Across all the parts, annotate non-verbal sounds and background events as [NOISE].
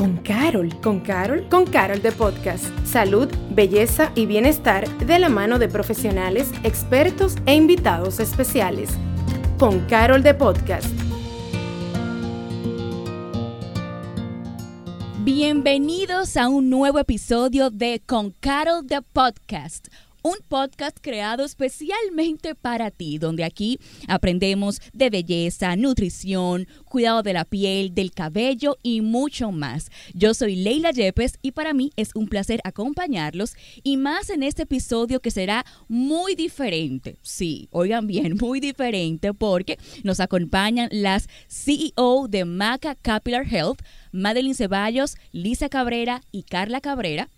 con Carol. ¿Con Carol? Con Carol de Podcast. Salud, belleza y bienestar de la mano de profesionales, expertos e invitados especiales. Con Carol de Podcast. Bienvenidos a un nuevo episodio de Con Carol de Podcast un podcast creado especialmente para ti, donde aquí aprendemos de belleza, nutrición, cuidado de la piel, del cabello y mucho más. Yo soy Leila Yepes y para mí es un placer acompañarlos y más en este episodio que será muy diferente. Sí, oigan bien, muy diferente porque nos acompañan las CEO de Maca Capillary Health, Madeline Ceballos, Lisa Cabrera y Carla Cabrera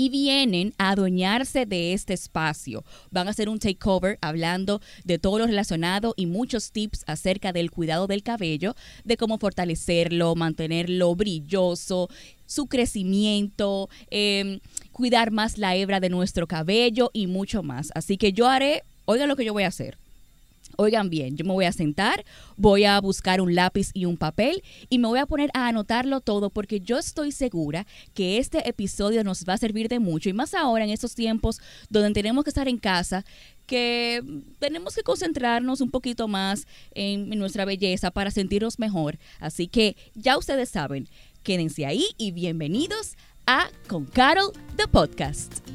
y vienen a adueñarse de este espacio. Van a hacer un takeover hablando de todo lo relacionado y muchos tips acerca del cuidado del cabello, de cómo fortalecerlo, mantenerlo brilloso, su crecimiento, em, cuidar más la hebra de nuestro cabello y mucho más. Así que yo haré, oigan lo que yo voy a hacer. Oigan bien, yo me voy a sentar, voy a buscar un lápiz y un papel y me voy a poner a anotarlo todo porque yo estoy segura que este episodio nos va a servir de mucho y más ahora en estos tiempos donde tenemos que estar en casa, que tenemos que concentrarnos un poquito más en, nuestra belleza para sentirnos mejor. Así que ya ustedes saben, quédense ahí y bienvenidos a Con Carol, the podcast.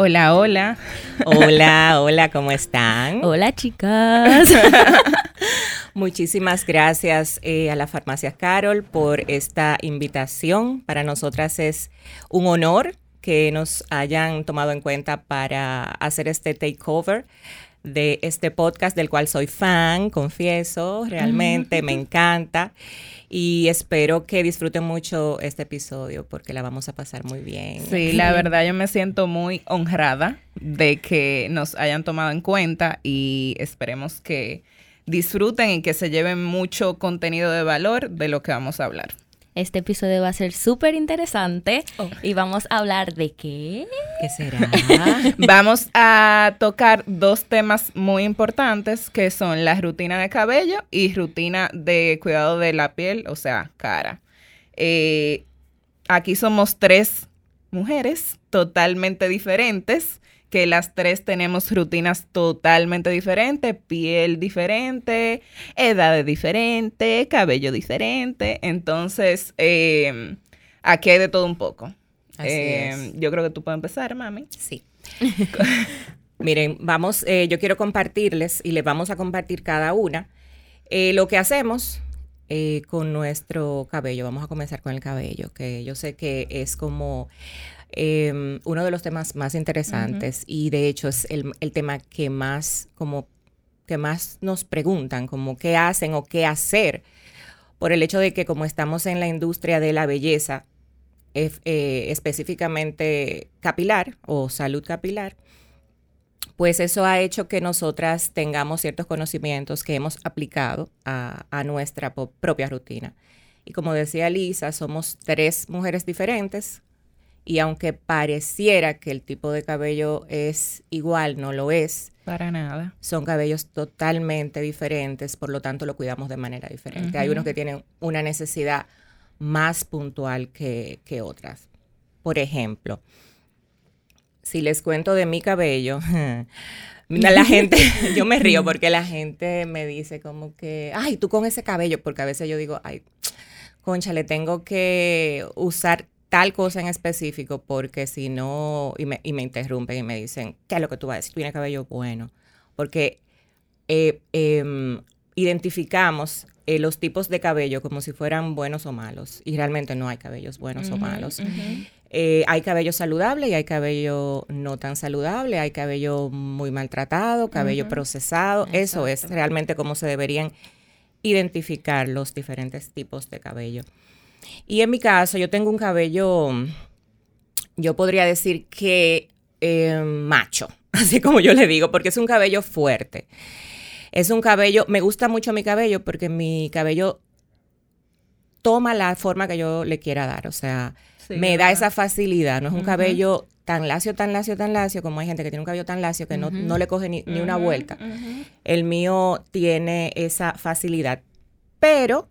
Hola, hola. Hola, [LAUGHS] hola, ¿cómo están? Hola, chicas. [LAUGHS] Muchísimas gracias eh, a la Farmacia Carol por esta invitación. Para nosotras es un honor que nos hayan tomado en cuenta para hacer este takeover de este podcast del cual soy fan, confieso, realmente me [LAUGHS] encanta y espero que disfruten mucho este episodio porque la vamos a pasar muy bien. Sí, la [LAUGHS] verdad yo me siento muy honrada de que nos hayan tomado en cuenta y esperemos que disfruten y que se lleven mucho contenido de valor de lo que vamos a hablar. Este episodio va a ser súper interesante oh. y vamos a hablar de qué. ¿Qué será? [LAUGHS] vamos a tocar dos temas muy importantes que son la rutina de cabello y rutina de cuidado de la piel, o sea, cara. Eh, aquí somos tres mujeres totalmente diferentes que las tres tenemos rutinas totalmente diferentes, piel diferente, edad diferente, cabello diferente. Entonces, eh, aquí hay de todo un poco. Eh, yo creo que tú puedes empezar, mami. Sí. [LAUGHS] Miren, vamos, eh, yo quiero compartirles y les vamos a compartir cada una lo que hacemos con nuestro cabello. Vamos a comenzar con el cabello, que yo sé que es como Em, uno de los temas más interesantes y de hecho es el, tema que más como que más nos preguntan, como qué hacen o qué hacer, por el hecho de que como estamos en la industria de la belleza, eh, específicamente capilar o salud capilar, pues eso ha hecho que nosotras tengamos ciertos conocimientos que hemos aplicado a, a nuestra propia rutina. Y como decía Lisa, somos tres mujeres diferentes y aunque pareciera que el tipo de cabello es igual, no lo es. Para nada. Son cabellos totalmente diferentes, por lo tanto lo cuidamos de manera diferente. Hay unos que tienen una necesidad más puntual que, otras. Por ejemplo, si les cuento de mi cabello, [LAUGHS] la gente, [LAUGHS] yo me río porque la gente me dice como que, ay, tú con ese cabello, porque a veces yo digo, ay, concha, le tengo que usar tal cosa en específico porque si no, y me, y me interrumpen y me dicen, ¿qué es lo que tú vas a decir? Tiene cabello bueno. Porque eh, em, identificamos eh, los tipos de cabello como si fueran buenos o malos y realmente no hay cabellos buenos o malos. Eh, hay cabello saludable y hay cabello no tan saludable, hay cabello muy maltratado, cabello procesado. Eso es realmente cómo se deberían identificar los diferentes tipos de cabello. Y en mi caso, yo tengo un cabello, yo podría decir que eh, macho, [LAUGHS] así como yo le digo, porque es un cabello fuerte. Es un cabello, me gusta mucho mi cabello porque mi cabello toma la forma que yo le quiera dar, o sea, me da esa facilidad, no es un cabello tan lacio, tan lacio, tan lacio, como hay gente que tiene un cabello tan lacio que no, no le coge ni, ni una vuelta. El mío tiene esa facilidad. Pero,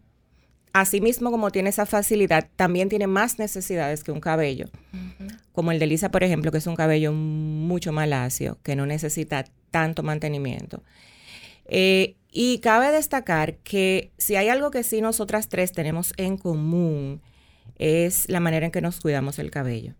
asimismo como tiene esa facilidad, también tiene más necesidades que un cabello. Como el de Lisa, por ejemplo, que es un cabello mucho más lacio, que no necesita tanto mantenimiento. Eh, y cabe destacar que si hay algo que sí nosotras tres tenemos en común, es la manera en que nos cuidamos el cabello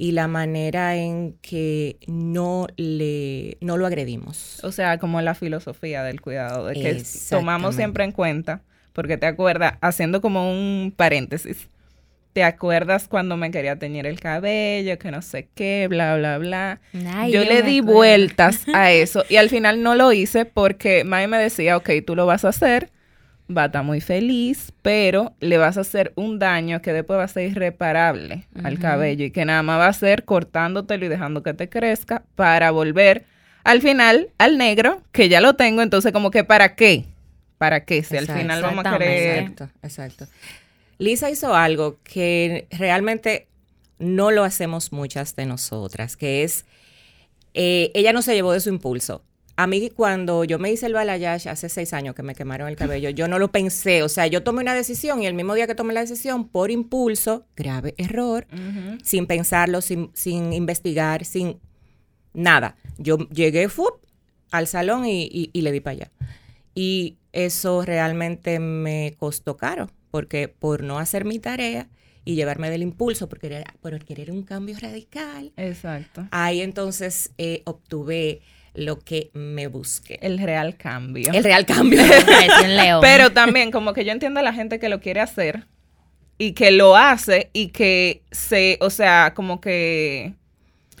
y la manera en que no le no lo agredimos. O sea, como la filosofía del cuidado, de que tomamos siempre en cuenta, porque te acuerdas, haciendo como un paréntesis, ¿te acuerdas cuando me quería teñir el cabello, que no sé qué, bla, bla, bla? yo, le di vueltas [LAUGHS] a eso y al final no lo hice porque May me decía, ok, tú lo vas a hacer, va a estar muy feliz, pero le vas a hacer un daño que después va a ser irreparable al cabello y que nada más va a ser cortándotelo y dejando que te crezca para volver al final al negro, que ya lo tengo, entonces como que ¿para qué? ¿Para qué? Si al final vamos a querer... Exacto, exacto. Lisa hizo algo que realmente no lo hacemos muchas de nosotras, que es, eh, ella no se llevó de su impulso a mí cuando yo me hice el balayage hace seis años que me quemaron el cabello, yo no lo pensé, o sea, yo tomé una decisión y el mismo día que tomé la decisión, por impulso, grave error, sin pensarlo, sin, investigar, sin nada. Yo llegué al salón y, le di para allá. Y eso realmente me costó caro, porque por no hacer mi tarea y llevarme del impulso, porque por querer un cambio radical. Exacto. Ahí entonces eh, obtuve lo que me busque. El real cambio. El real cambio. [LAUGHS] Pero [LAUGHS] también como que yo entiendo a la gente que lo quiere hacer y que lo hace y que se, o sea, como que...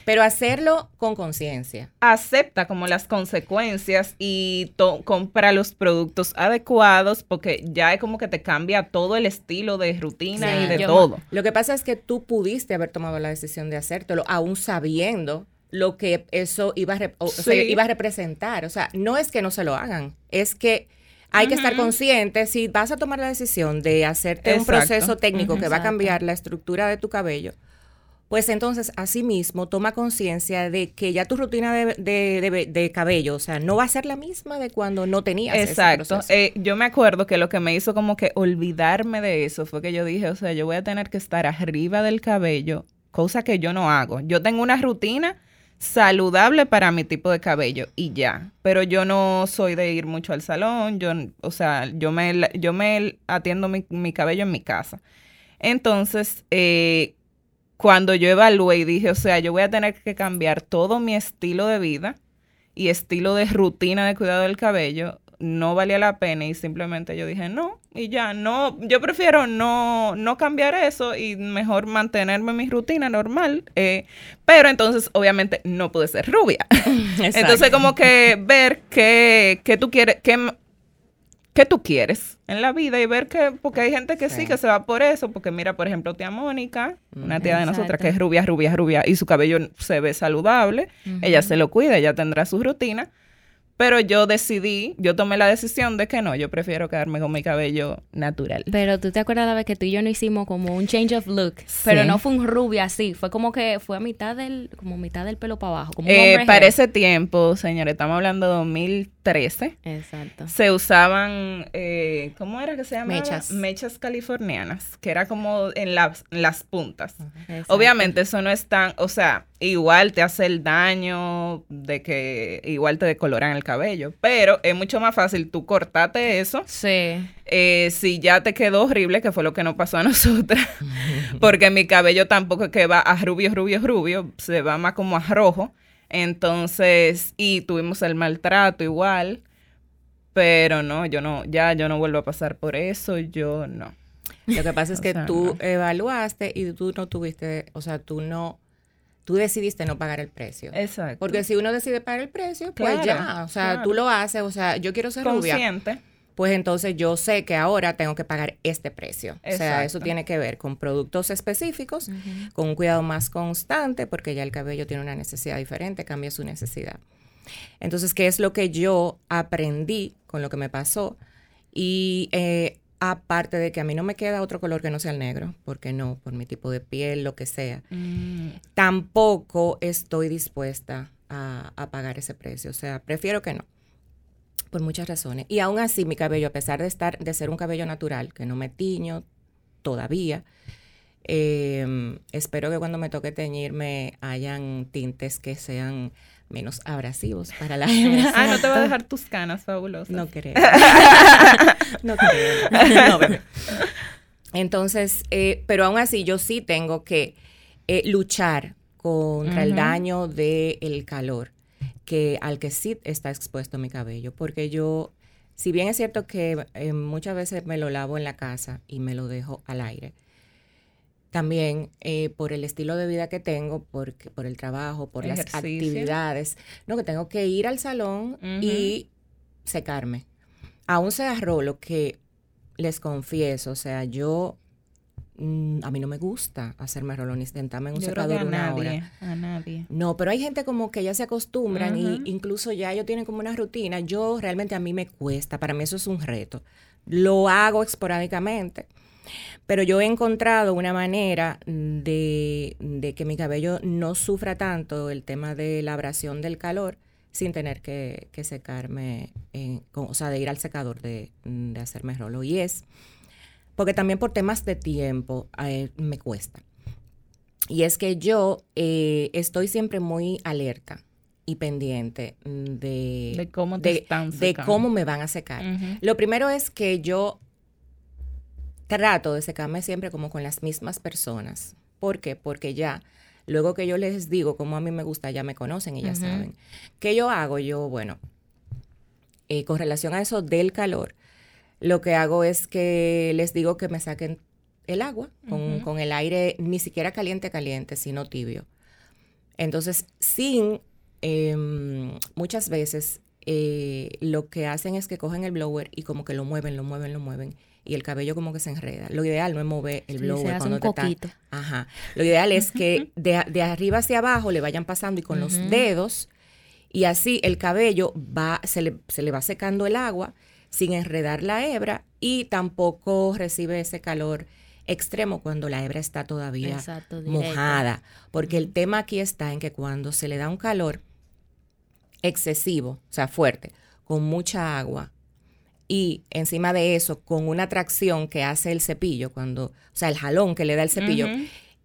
Pero hacerlo con conciencia. Acepta como las consecuencias y compra los productos adecuados porque ya es como que te cambia todo el estilo de rutina y de todo. Lo que pasa es que tú pudiste haber tomado la decisión de hacértelo aún sabiendo lo que eso iba a, iba a representar. O sea, no es que no se lo hagan, es que hay que estar consciente, si vas a tomar la decisión de hacerte un proceso técnico que va a cambiar la estructura de tu cabello, pues entonces asimismo toma conciencia de que ya tu rutina de, cabello, o sea, no va a ser la misma de cuando no tenías. Exacto. Eh, yo me acuerdo que lo que me hizo como que olvidarme de eso fue que yo dije, o sea, yo voy a tener que estar arriba del cabello, cosa que yo no hago. Yo tengo una rutina saludable para mi tipo de cabello y ya. Pero yo no soy de ir mucho al salón, yo, o sea, yo me, yo me atiendo mi, cabello en mi casa. Entonces, eh, cuando yo evalué y dije, o sea, yo voy a tener que cambiar todo mi estilo de vida y estilo de rutina de cuidado del cabello, no valía la pena y simplemente yo dije no y ya no yo prefiero no no cambiar eso y mejor mantenerme mi rutina normal eh, pero entonces obviamente no pude ser rubia [LAUGHS] entonces como que ver qué, qué tú quieres qué, qué tú quieres en la vida y ver que, porque hay gente que sí. que se va por eso, porque mira, por ejemplo, tía Mónica, una tía de nosotras que es rubia, rubia, rubia, y su cabello se ve saludable, ella se lo cuida, ella tendrá su rutina, pero yo decidí, yo tomé la decisión de que no, yo prefiero quedarme con mi cabello natural. Pero tú te acuerdas la vez que tú y yo no hicimos como un change of look, pero no fue un rubio así, fue como que fue a mitad del, como mitad del pelo para abajo. Como eh, para ese tiempo, señores, estamos hablando de 2013. Exacto. Se usaban, eh, ¿cómo era que se llamaba? Mechas. Mechas californianas, que era como en las, las puntas. Obviamente eso no es tan, o sea, igual te hace el daño de que igual te decoloran el cabello, pero es mucho más fácil tú cortarte eso. Sí. Eh, si ya te quedó horrible, que fue lo que nos pasó a nosotras, [LAUGHS] porque mi cabello tampoco es que va a rubio, rubio, rubio, se va más como a rojo. Entonces, y tuvimos el maltrato igual, pero no, yo no, ya yo no vuelvo a pasar por eso, yo no. Lo que pasa es [LAUGHS] que tú evaluaste y tú no tuviste, o sea, tú no tú decidiste no pagar el precio. Exacto. Porque si uno decide pagar el precio, pues ya, o sea, tú lo haces, o sea, yo quiero ser Consciente. rubia. Pues entonces yo sé que ahora tengo que pagar este precio. O sea, eso tiene que ver con productos específicos, con un cuidado más constante, porque ya el cabello tiene una necesidad diferente, cambia su necesidad. Entonces, ¿qué es lo que yo aprendí con lo que me pasó? Y eh, Aparte de que a mí no me queda otro color que no sea el negro, porque no, por mi tipo de piel, lo que sea. Mm. Tampoco estoy dispuesta a, a pagar ese precio. O sea, prefiero que no. Por muchas razones. Y aún así, mi cabello, a pesar de estar, de ser un cabello natural, que no me tiño todavía, eh, espero que cuando me toque teñirme hayan tintes que sean menos abrasivos para la [LAUGHS] hembra. Ah, no te va a dejar tus canas fabulosas. No creo. [LAUGHS] no creo. No, bebé. Entonces, eh, pero aún así yo sí tengo que eh, luchar contra el daño del calor que al que sí está expuesto mi cabello, porque yo, si bien es cierto que eh, muchas veces me lo lavo en la casa y me lo dejo al aire, también eh, por el estilo de vida que tengo, porque, por el trabajo, por las actividades, no, que tengo que ir al salón y secarme. Aún sea rolo, que les confieso, o sea, yo, mm, a mí no me gusta hacerme rolo ni sentarme en un Yo creo que secador a una nadie, hora. a nadie. No, pero hay gente como que ya se acostumbran Ujú. y incluso ya ellos tienen como una rutina. Yo realmente a mí me cuesta, para mí eso es un reto. Lo hago esporádicamente, pero yo he encontrado una manera de, de que mi cabello no sufra tanto el tema de la abrasión del calor sin tener que, que secarme, en- con- o sea, de ir al secador de, de hacerme rolo. Y es porque también por temas de tiempo eh, me cuesta. Y es que yo eh, estoy siempre muy alerta y pendiente de, De cómo te de- están de secando. cómo me van a secar. Lo primero es que yo trato de secarme siempre como con las mismas personas. ¿Por qué? Porque ya, luego que yo les digo cómo a mí me gusta, ya me conocen y ya saben. ¿Qué yo hago? Yo, bueno, eh, con relación a eso del calor, lo que hago es que les digo que me saquen el agua con el aire ni siquiera caliente, caliente, sino tibio. Entonces, sin, em, muchas veces eh, lo que hacen es que cogen el blower y como que lo mueven, lo mueven, lo mueven. Y el cabello como que se enreda. Lo ideal no es mover el blower cuando un te coquito. Ajá. Lo ideal es que de, de arriba hacia abajo le vayan pasando y con los dedos y así el cabello va, se le, se le va secando el agua sin enredar la hebra y tampoco recibe ese calor extremo cuando la hebra está todavía Exacto, mojada. Porque el tema aquí está en que cuando se le da un calor excesivo, o sea, fuerte, con mucha agua, y encima de eso, con una tracción que hace el cepillo, cuando, o sea, el jalón que le da el cepillo,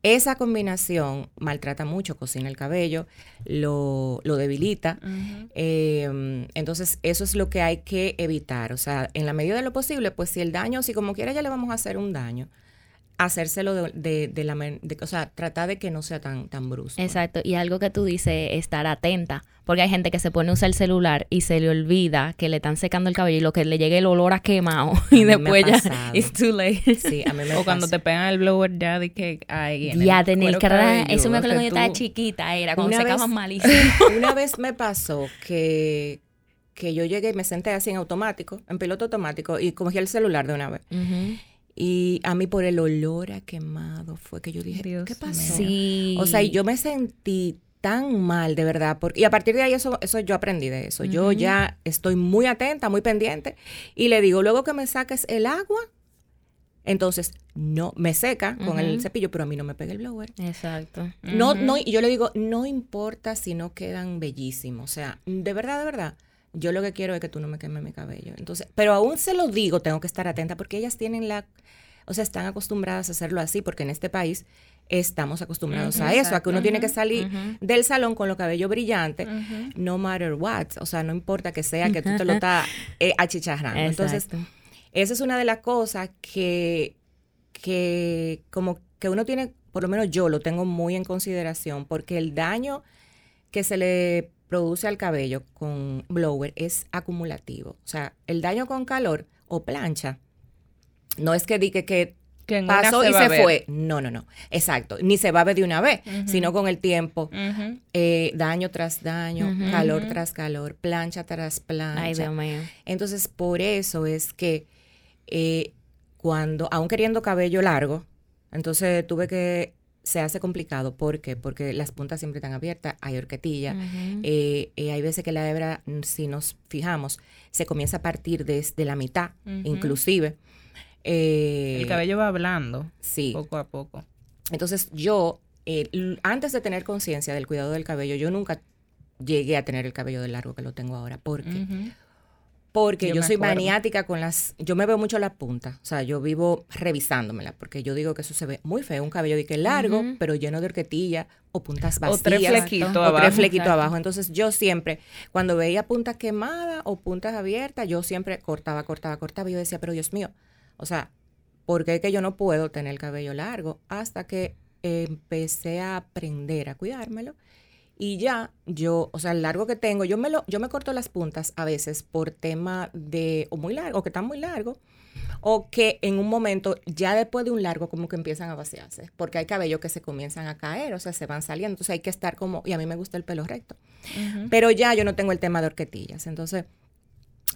esa combinación maltrata mucho, cocina el cabello, lo, lo debilita. Eh, entonces, eso es lo que hay que evitar. O sea, en la medida de lo posible, pues si el daño, si como quiera ya le vamos a hacer un daño, hacérselo de, de, de la, de- o sea, tratar de que no sea tan, tan brusco. Exacto, y algo que tú dices, estar atenta, porque hay gente que se pone a usar el celular y se le olvida que le están secando el cabello y lo que le llegue el olor a quemado y después ya it's too late. Sí, a mí me O cuando te pegan el blower ya de que hay en Ya cuero que eso me acuerdo cuando yo estaba chiquita, era cuando Una secaban malísimo. [LAUGHS] Una vez me pasó que, que yo llegué y me senté así en automático, en piloto automático, y cogí el celular de una vez. Y a mí por el olor a quemado fue que yo dije, Dios ¿qué pasó? Sí. O sea, y yo me sentí tan mal, de verdad. Porque, y a partir de ahí eso, eso yo aprendí de eso. Yo ya estoy muy atenta, muy pendiente. Y le digo, luego que me saques el agua, entonces no me seca con el cepillo, pero a mí no me pega el blower. Exacto. No, Ujú. no, y yo le digo, no importa si no quedan bellísimos. O sea, de verdad, de verdad. Yo lo que quiero es que tú no me quemes mi cabello. Entonces, pero aún se lo digo, tengo que estar atenta porque ellas tienen la, o sea, están acostumbradas a hacerlo así porque en este país estamos acostumbrados a eso, a que uno tiene que salir del salón con los cabellos brillantes, no matter what. O sea, no importa que sea que tú te lo [LAUGHS] estás eh, achicharrando. Entonces, esa es una de las cosas que, que como que uno tiene, por lo menos yo lo tengo muy en consideración, porque el daño que se le produce al cabello con blower es acumulativo. O sea, el daño con calor o plancha, no es que diga que pasó y se fue. No, no, no. Exacto. Ni se va a ver de una vez, sino con el tiempo. Eh, daño tras daño, calor tras calor, plancha tras plancha. Ay, Dios mío. Entonces, por eso es que eh, cuando, aún queriendo cabello largo, entonces tuve que, se hace complicado. ¿Por qué? Porque las puntas siempre están abiertas, hay horquetilla. Eh, eh, hay veces que la hebra, mm, si nos fijamos, se comienza a partir desde la mitad, inclusive. Eh, El cabello va hablando Sí. poco a poco. Entonces yo, antes de tener conciencia del cuidado del cabello, yo nunca llegué a tener el cabello de largo que lo tengo ahora. ¿Por qué? Porque Yo soy acuerdo. maniática con las... Yo me veo mucho la punta. O sea, yo vivo revisándomela porque yo digo que eso se ve muy feo. Un cabello de que largo, pero lleno de horquetilla o puntas O vacías. tres flequitos o abajo. tres flequitos abajo. Entonces yo siempre, cuando veía puntas quemadas o puntas abiertas, yo siempre cortaba, cortaba, cortaba. Y yo decía, pero Dios mío, o sea, ¿por qué es que yo no puedo tener el cabello largo? Hasta que empecé a aprender a cuidármelo. Y ya yo, o sea, el largo que tengo, yo me lo, yo me corto las puntas a veces por tema de, o muy largo, que están muy largos, o que en un momento, ya después de un largo, como que empiezan a vaciarse, porque hay cabellos que se comienzan a caer, o sea, se van saliendo, entonces hay que estar como, y a mí me gusta el pelo recto, pero ya yo no tengo el tema de horquetillas, entonces,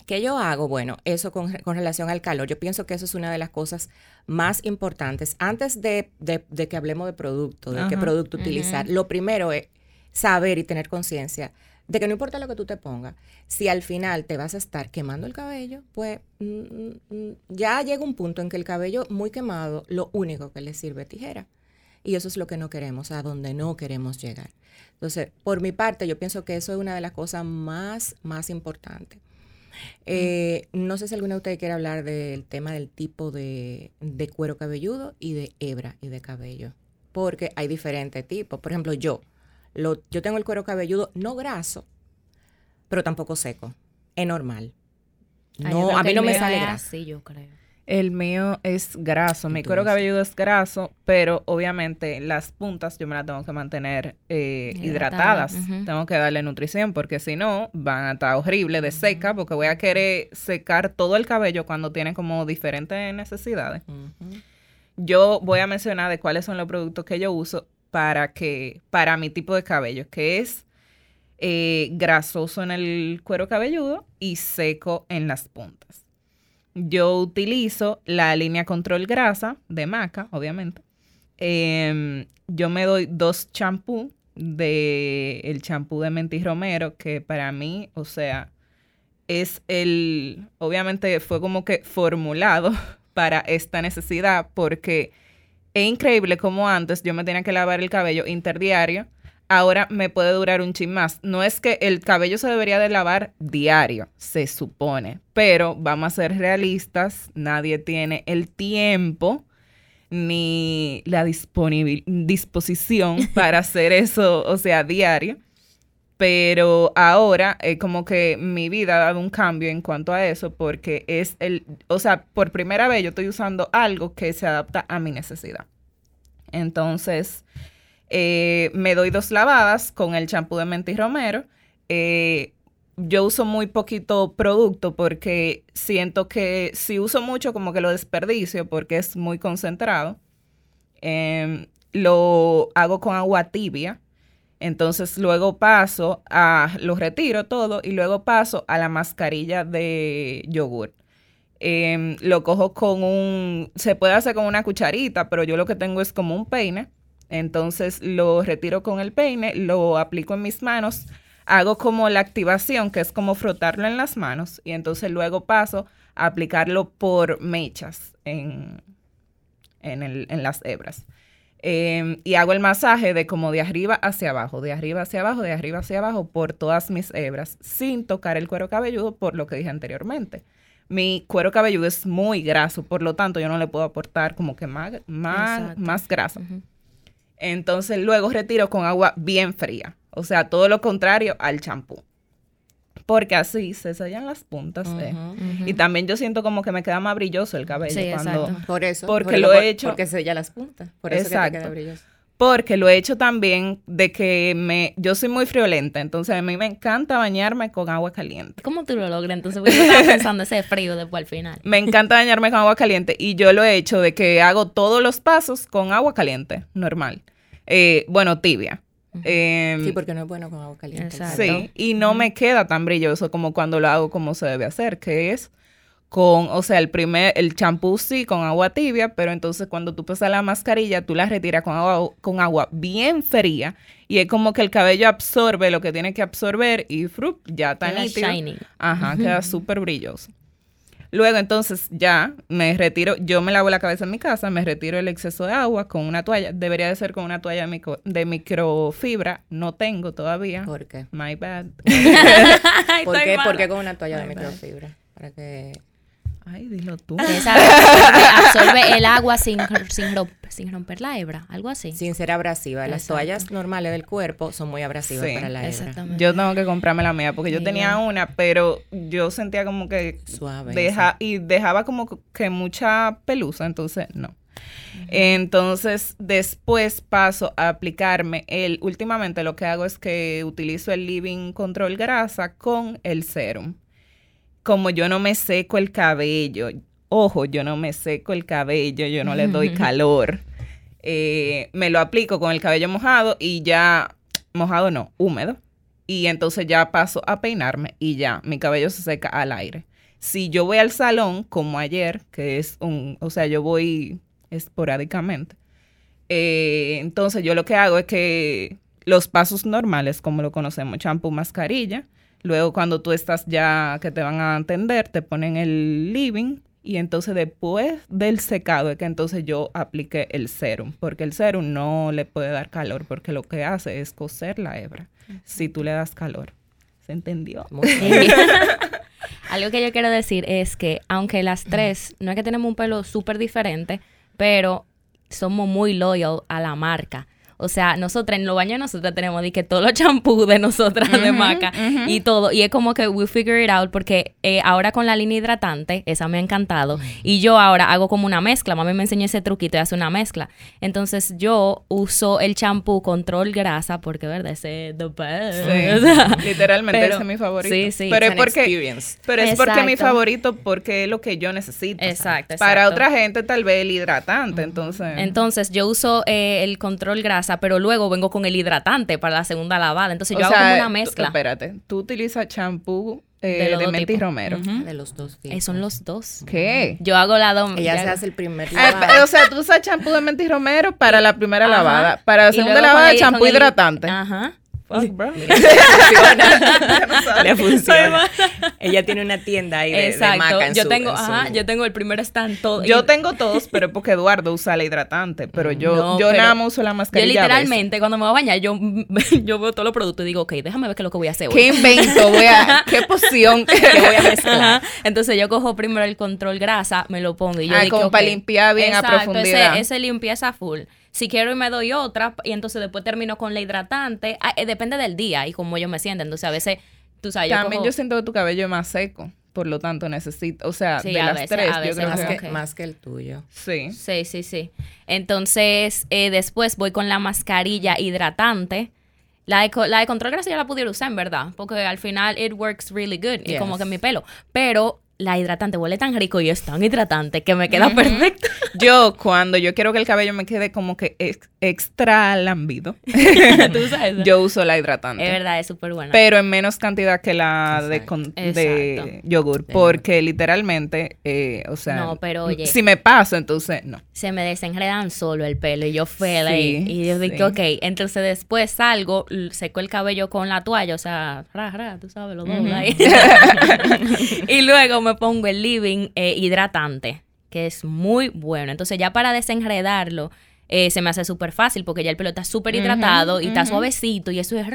¿qué yo hago? Bueno, eso con, con relación al calor, yo pienso que eso es una de las cosas más importantes, antes de, de- de que hablemos de producto, de qué producto utilizar, lo primero es saber y tener conciencia de que no importa lo que tú te pongas, si al final te vas a estar quemando el cabello, pues mm, mm, mm, ya llega un punto en que el cabello muy quemado, lo único que le sirve es tijera. Y eso es lo que no queremos, a donde no queremos llegar. Entonces, por mi parte, yo pienso que eso es una de las cosas más, más importantes. Eh, no sé si alguna de ustedes quiere hablar del tema del tipo de, de cuero cabelludo y de hebra y de cabello. Porque hay diferentes tipos. Por ejemplo, yo, lo, yo tengo el cuero cabelludo no graso, pero tampoco seco. Es normal. No, a mí no me sale es graso. así, yo creo. El mío es graso, mi cuero cabelludo es graso, pero obviamente las puntas yo me las tengo que mantener eh, Hidratada, hidratadas. Tengo que darle nutrición porque si no van a estar horrible de seca porque voy a querer secar todo el cabello cuando tiene como diferentes necesidades. Yo voy a mencionar de cuáles son los productos que yo uso para que para mi tipo de cabello, que es eh, grasoso en el cuero cabelludo y seco en las puntas. Yo utilizo la línea control grasa de Maca, obviamente. Em, yo me doy dos champú de el champú de Menti Romero, que para mí, o sea, es el, obviamente fue como que formulado [LAUGHS] para esta necesidad, porque es increíble como antes yo me tenía que lavar el cabello interdiario, ahora me puede durar un chin más. No es que el cabello se debería de lavar diario, se supone, pero vamos a ser realistas, nadie tiene el tiempo ni la disposición [LAUGHS] para hacer eso, o sea, diario. Pero ahora es como que mi vida ha dado un cambio en cuanto a eso porque es el, o sea, por primera vez yo estoy usando algo que se adapta a mi necesidad. Entonces, eh, me doy dos lavadas con el champú de Menti Romero. Eh, yo uso muy poquito producto porque siento que si uso mucho como que lo desperdicio porque es muy concentrado. Em, lo hago con agua tibia. Entonces luego paso a, lo retiro todo y luego paso a la mascarilla de yogur. Em, lo cojo con un, se puede hacer con una cucharita, pero yo lo que tengo es como un peine. Entonces lo retiro con el peine, lo aplico en mis manos, hago como la activación, que es como frotarlo en las manos, y entonces luego paso a aplicarlo por mechas en, en, las hebras. Em, y hago el masaje de como de arriba hacia abajo, de arriba hacia abajo, de arriba hacia abajo por todas mis hebras, sin tocar el cuero cabelludo, por lo que dije anteriormente. Mi cuero cabelludo es muy graso, por lo tanto yo no le puedo aportar como que más, más, más grasa. Entonces luego retiro con agua bien fría. O sea, todo lo contrario al champú. Porque así se sellan las puntas. eh. Y también yo siento como que me queda más brilloso el cabello Sí, cuando... exacto. Por eso. Porque por- lo por- he hecho- Porque sella las puntas. Por eso que te Exacto. queda brilloso. Porque lo he hecho también de que me... Yo soy muy friolenta, entonces a mí me encanta bañarme con agua caliente. ¿Cómo tú lo logras? Entonces, porque estaba [LAUGHS] pensando ese frío después al final. Me encanta bañarme con agua caliente y yo lo he hecho de que hago todos los pasos con agua caliente, normal. Eh, bueno, tibia. Em, Sí, porque no es bueno con agua caliente. Exacto. Sí, y no me queda tan brilloso como cuando lo hago como se debe hacer, que es con, o sea, el primer, el champú sí con agua tibia, pero entonces cuando tú pasas la mascarilla, tú la retiras con agua, con agua bien fría y es como que el cabello absorbe lo que tiene que absorber y frup, ya está Queda nítido. shining. Ajá, queda súper brilloso. Luego entonces ya me retiro, yo me lavo la cabeza en mi casa, me retiro el exceso de agua con una toalla, debería de ser con una toalla de, micro- de microfibra, no tengo todavía. ¿Por qué? My bad. [LAUGHS] [LAUGHS] ¿Por qué. ¿Por qué con una toalla de microfibra? Para que... Ay, dilo tú. Que esa absorbe, absorbe el agua sin, sin, romp- sin romper la hebra, algo así. Sin ser abrasiva. Las Exacto. toallas normales del cuerpo son muy abrasivas Sí. para la hebra. Exactamente. Yo tengo que comprarme la mía porque yo tenía una, pero yo sentía como que Suave. deja y dejaba como que mucha pelusa, entonces no. Entonces, después paso a aplicarme el últimamente lo que hago es que utilizo el Living Control Grasa con el serum. Como yo no me seco el cabello, ojo, yo no me seco el cabello, yo no le doy [LAUGHS] calor. eh, me lo aplico con el cabello mojado y ya mojado no, húmedo. Y entonces ya paso a peinarme y ya mi cabello se seca al aire. Si yo voy al salón, como ayer, que es un, o sea, yo voy esporádicamente, eh, entonces yo lo que hago es que los pasos normales, como lo conocemos, champú, mascarilla, luego cuando tú estás ya que te van a atender, te ponen el living y entonces después del secado es que entonces yo apliqué el serum, porque el serum no le puede dar calor, porque lo que hace es coser la hebra, si tú le das calor. ¿Se entendió? Muy bien. [LAUGHS] [LAUGHS] Algo que yo quiero decir es que aunque las tres, no es que tenemos un pelo súper diferente, pero somos muy loyal a la marca. O sea, nosotras en los baños nosotras tenemos de que todos los [LAUGHS] champús de nosotras de maca y todo. Y es como que we figure it out porque eh, ahora con la línea hidratante, esa me ha encantado. Y yo ahora hago como una mezcla. Mami me enseñó ese truquito y hace una mezcla. Entonces yo uso el champú control grasa porque, ¿verdad? Ese es the best. Sí, [LAUGHS] O sea, literalmente pero- ese es mi favorito. Sí, sí. Pero es porque, experience. pero es porque mi Exacto. favorito porque es lo que yo necesito. Exacto, Para exacto. otra gente tal vez el hidratante, entonces. Entonces yo uso eh, el control grasa, pero luego vengo con el hidratante para la segunda lavada. Entonces yo O hago sea, como una mezcla. espérate, tú utilizas champú eh, De de, menta y romero. Ujú. De los dos tipos. Eh, son los dos. ¿Qué? Yo hago la dos. Ella yo se hace el primer Ah, lavado. o sea, tú usas champú de menta y romero para la primera Ajá. lavada. Para la segunda lavada, champú el- hidratante. Ajá. Fuck, bro. Le funciona. [LAUGHS] [LAUGHS] Ella tiene una tienda ahí de, de Exacto. maca en yo su- tengo, en su- ajá, yo tengo el primer stand todo. Yo y- tengo todos, pero es porque Eduardo usa el hidratante. Pero yo, No, yo pero nada más uso la Yo mascarilla. veces. literalmente cuando me voy a bañar, yo, [LAUGHS] yo veo todos los productos y digo, ok, déjame ver qué es lo que voy a hacer hoy. ¿Qué invento? Voy a, ¿Qué poción? que voy a mezclar. Ajá. Entonces yo cojo primero el control grasa, me lo pongo y yo Ah, digo, como para ok. limpiar bien a profundidad. Ese, ese limpieza full. Si quiero y me doy otra y entonces después termino con la hidratante. Ah, eh, depende del día y cómo yo me sienta. Entonces a veces, tú sabes, yo También cojo- yo siento que tu cabello es más seco, por lo tanto necesito, o sea, Sí, de a las veces- tres, a yo veces creo más, que más el tuyo. sí. Sí, sí, sí. Entonces, eh, después voy con la mascarilla hidratante. La de, la de control grasa ya la pudiera usar, en verdad. Porque al final it works really good. Y Yes. como que en mi pelo. Pero la hidratante huele tan rico y es tan hidratante que me queda perfecto. [LAUGHS] Yo cuando yo quiero que el cabello me quede como que ex- extra lambido, [LAUGHS] ¿Tú sabes? [LAUGHS] yo uso la hidratante. Es verdad, es súper buena. Pero en menos cantidad que la de, con- yogur, porque literalmente, eh, o sea, No, pero oye. si me paso, entonces no. se me desenredan solo el pelo y yo feliz. Sí, y yo sí. digo, ok, entonces después salgo, seco el cabello con la toalla, o sea, ra, ra, tú sabes, lo doblo ahí. y luego me pongo el living eh, hidratante, que es muy bueno. Entonces ya para desenredarlo, eh, se me hace súper fácil porque ya el pelo está súper hidratado y está suavecito y eso es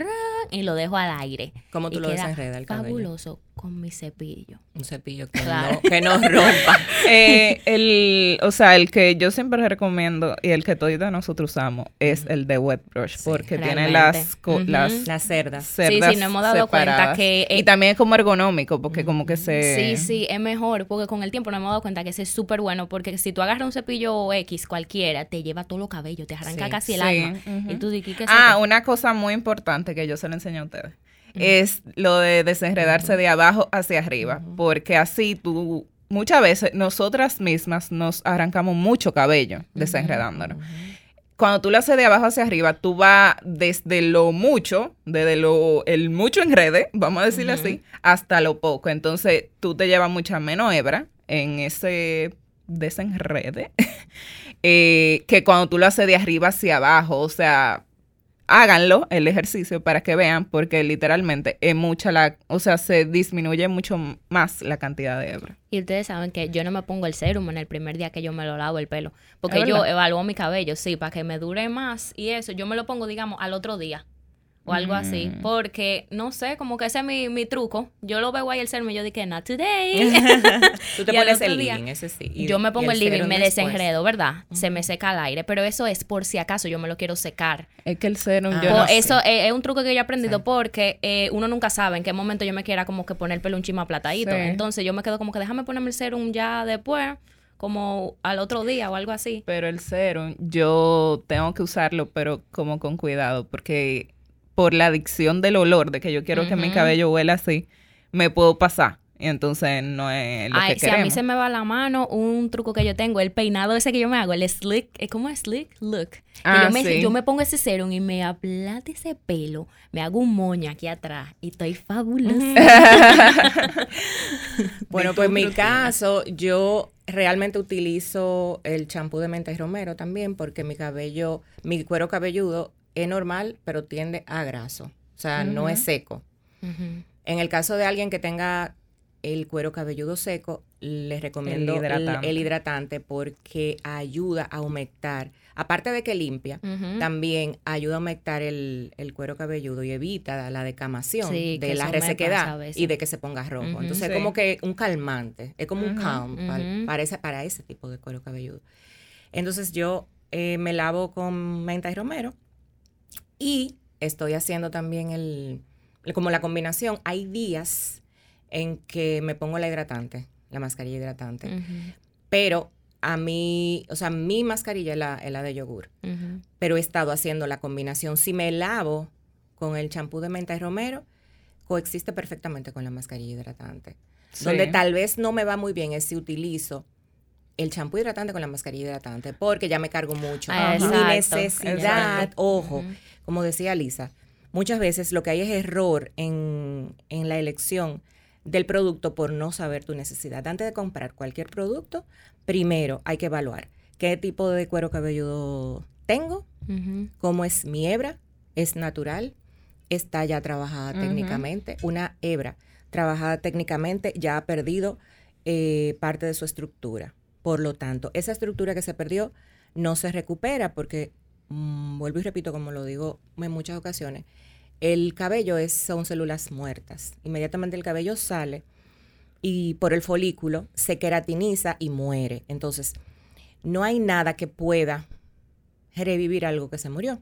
y lo dejo al aire. ¿Cómo tú Y lo desenredas el cabello? Fabuloso con mi cepillo. Un cepillo que, Claro. no, que no rompa. [LAUGHS] Eh, el, o sea, el que yo siempre recomiendo y el que todos nosotros usamos es el de wet brush, porque tiene las, las Las cerdas. cerdas sí, nos hemos dado cuenta que, eh, y también es como ergonómico, porque como que se... Sí, sí, es mejor porque con el tiempo nos hemos dado cuenta que ese es súper bueno porque si tú agarras un cepillo X cualquiera, te lleva todo los cabellos, te arranca Sí, casi el sí, alma. Y tú dices, ¿qué es Ah, una cosa muy importante que yo se lo enseñé a ustedes es lo de desenredarse de abajo hacia arriba, porque así tú muchas veces nosotras mismas nos arrancamos mucho cabello desenredándonos. Cuando tú lo haces de abajo hacia arriba, tú vas desde lo mucho, desde lo el mucho enrede, vamos a decirlo así, hasta lo poco. Entonces, tú te llevas mucha menos hebra en ese desenrede [LAUGHS] eh, que cuando tú lo haces de arriba hacia abajo, o sea, háganlo, el ejercicio, para que vean, porque literalmente es mucha la, o sea, se disminuye mucho más la cantidad de hebra. Y ustedes saben que yo no me pongo el serum en el primer día que yo me lo lavo el pelo, ¿Es porque yo evalúo mi cabello, sí, para que me dure más y eso, yo me lo pongo, digamos, al otro día o algo así, Mm. porque no sé, como que ese es mi, mi truco. Yo lo veo ahí el serum y yo dije, not today. [LAUGHS] Tú te Y pones el día, living, ese sí. y- yo me pongo el living, serum me después. desenredo, ¿verdad? Se me seca el aire, pero eso es por si acaso yo me lo quiero secar. Es que el serum, Ah. yo no sé. eso eh, es un truco que yo he aprendido Sí. porque eh, uno nunca sabe en qué momento yo me quiera como que poner el pelo un chima platadito. Sí. Entonces yo me quedo como que déjame ponerme el serum ya después, como al otro día o algo así. Pero el serum, yo tengo que usarlo, pero como con cuidado, porque por la adicción del olor, de que yo quiero que mi cabello huela así, me puedo pasar. Y entonces no es lo Ay, que si a mí se me va la mano, un truco que yo tengo, el peinado ese que yo me hago, el slick, eh, ¿cómo es slick? Look. Que Ah, yo, me, sí. yo me pongo ese serum y me aplate ese pelo, me hago un moño aquí atrás y estoy fabulosa. [LAUGHS] Bueno, pues en mi caso, yo realmente utilizo el champú de menta y romero también porque mi cabello, mi cuero cabelludo es normal, pero tiende a graso. O sea, no es seco. En el caso de alguien que tenga el cuero cabelludo seco, les recomiendo el hidratante. el hidratante porque ayuda a humectar. Aparte de que limpia, también ayuda a humectar el, el cuero cabelludo y evita la decamación Sí, de la resequedad y de que se ponga rojo. Entonces, Sí. es como que un calmante, es como un calm para, ese, para ese tipo de cuero cabelludo. Entonces, yo eh, me lavo con menta y romero y estoy haciendo también el, como la combinación. Hay días en que me pongo la hidratante, la mascarilla hidratante, pero a mí, o sea, mi mascarilla es la, es la de yogur pero he estado haciendo la combinación. Si me lavo con el champú de menta y romero, coexiste perfectamente con la mascarilla hidratante. Sí. Donde tal vez no me va muy bien es si utilizo el champú hidratante con la mascarilla hidratante, porque ya me cargo mucho. Ah, y mi necesidad, exacto. ojo, como decía Lisa, muchas veces lo que hay es error en, en la elección del producto por no saber tu necesidad. Antes de comprar cualquier producto, primero hay que evaluar qué tipo de cuero cabelludo tengo, cómo es mi hebra, es natural, está ya trabajada técnicamente. Una hebra trabajada técnicamente ya ha perdido eh, parte de su estructura. Por lo tanto, esa estructura que se perdió no se recupera porque, mm, vuelvo y repito como lo digo en muchas ocasiones, el cabello es, son células muertas. Inmediatamente el cabello sale y por el folículo se queratiniza y muere. Entonces, no hay nada que pueda revivir algo que se murió.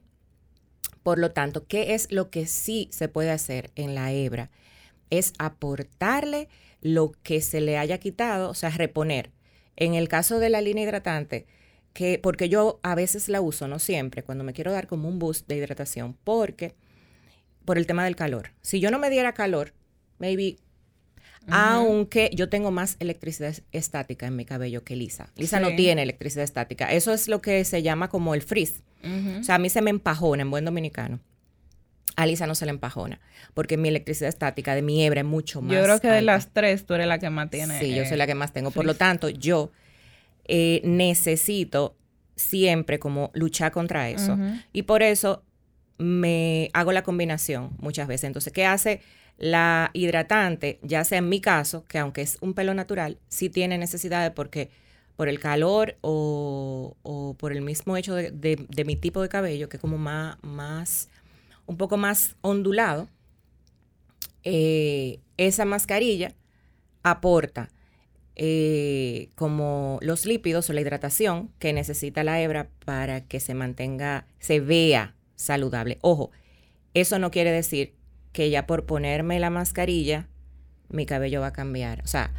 Por lo tanto, ¿qué es lo que sí se puede hacer en la hebra? Es aportarle lo que se le haya quitado, o sea, reponer. En el caso de la línea hidratante, que porque yo a veces la uso, no siempre, cuando me quiero dar como un boost de hidratación, porque por el tema del calor. Si yo no me diera calor, maybe aunque yo tengo más electricidad estática en mi cabello que Lisa. Lisa no tiene electricidad estática. Eso es lo que se llama como el frizz. O sea, a mí se me empajona en buen dominicano. A Lisa no se le empajona, porque mi electricidad estática de mi hebra es mucho más. Yo creo que de las tres tú eres la que más tiene. Sí, yo eh, soy la que más tengo. Por lo tanto, yo eh, necesito siempre como luchar contra eso. Y por eso me hago la combinación muchas veces. Entonces, ¿qué hace la hidratante? Ya sea en mi caso, que aunque es un pelo natural, sí tiene necesidades porque por el calor o, o por el mismo hecho de, de- de mi tipo de cabello, que es como más, más un poco más ondulado, eh, esa mascarilla aporta eh, como los lípidos o la hidratación que necesita la hebra para que se mantenga, se vea saludable. Ojo, eso no quiere decir que ya por ponerme la mascarilla mi cabello va a cambiar. O sea,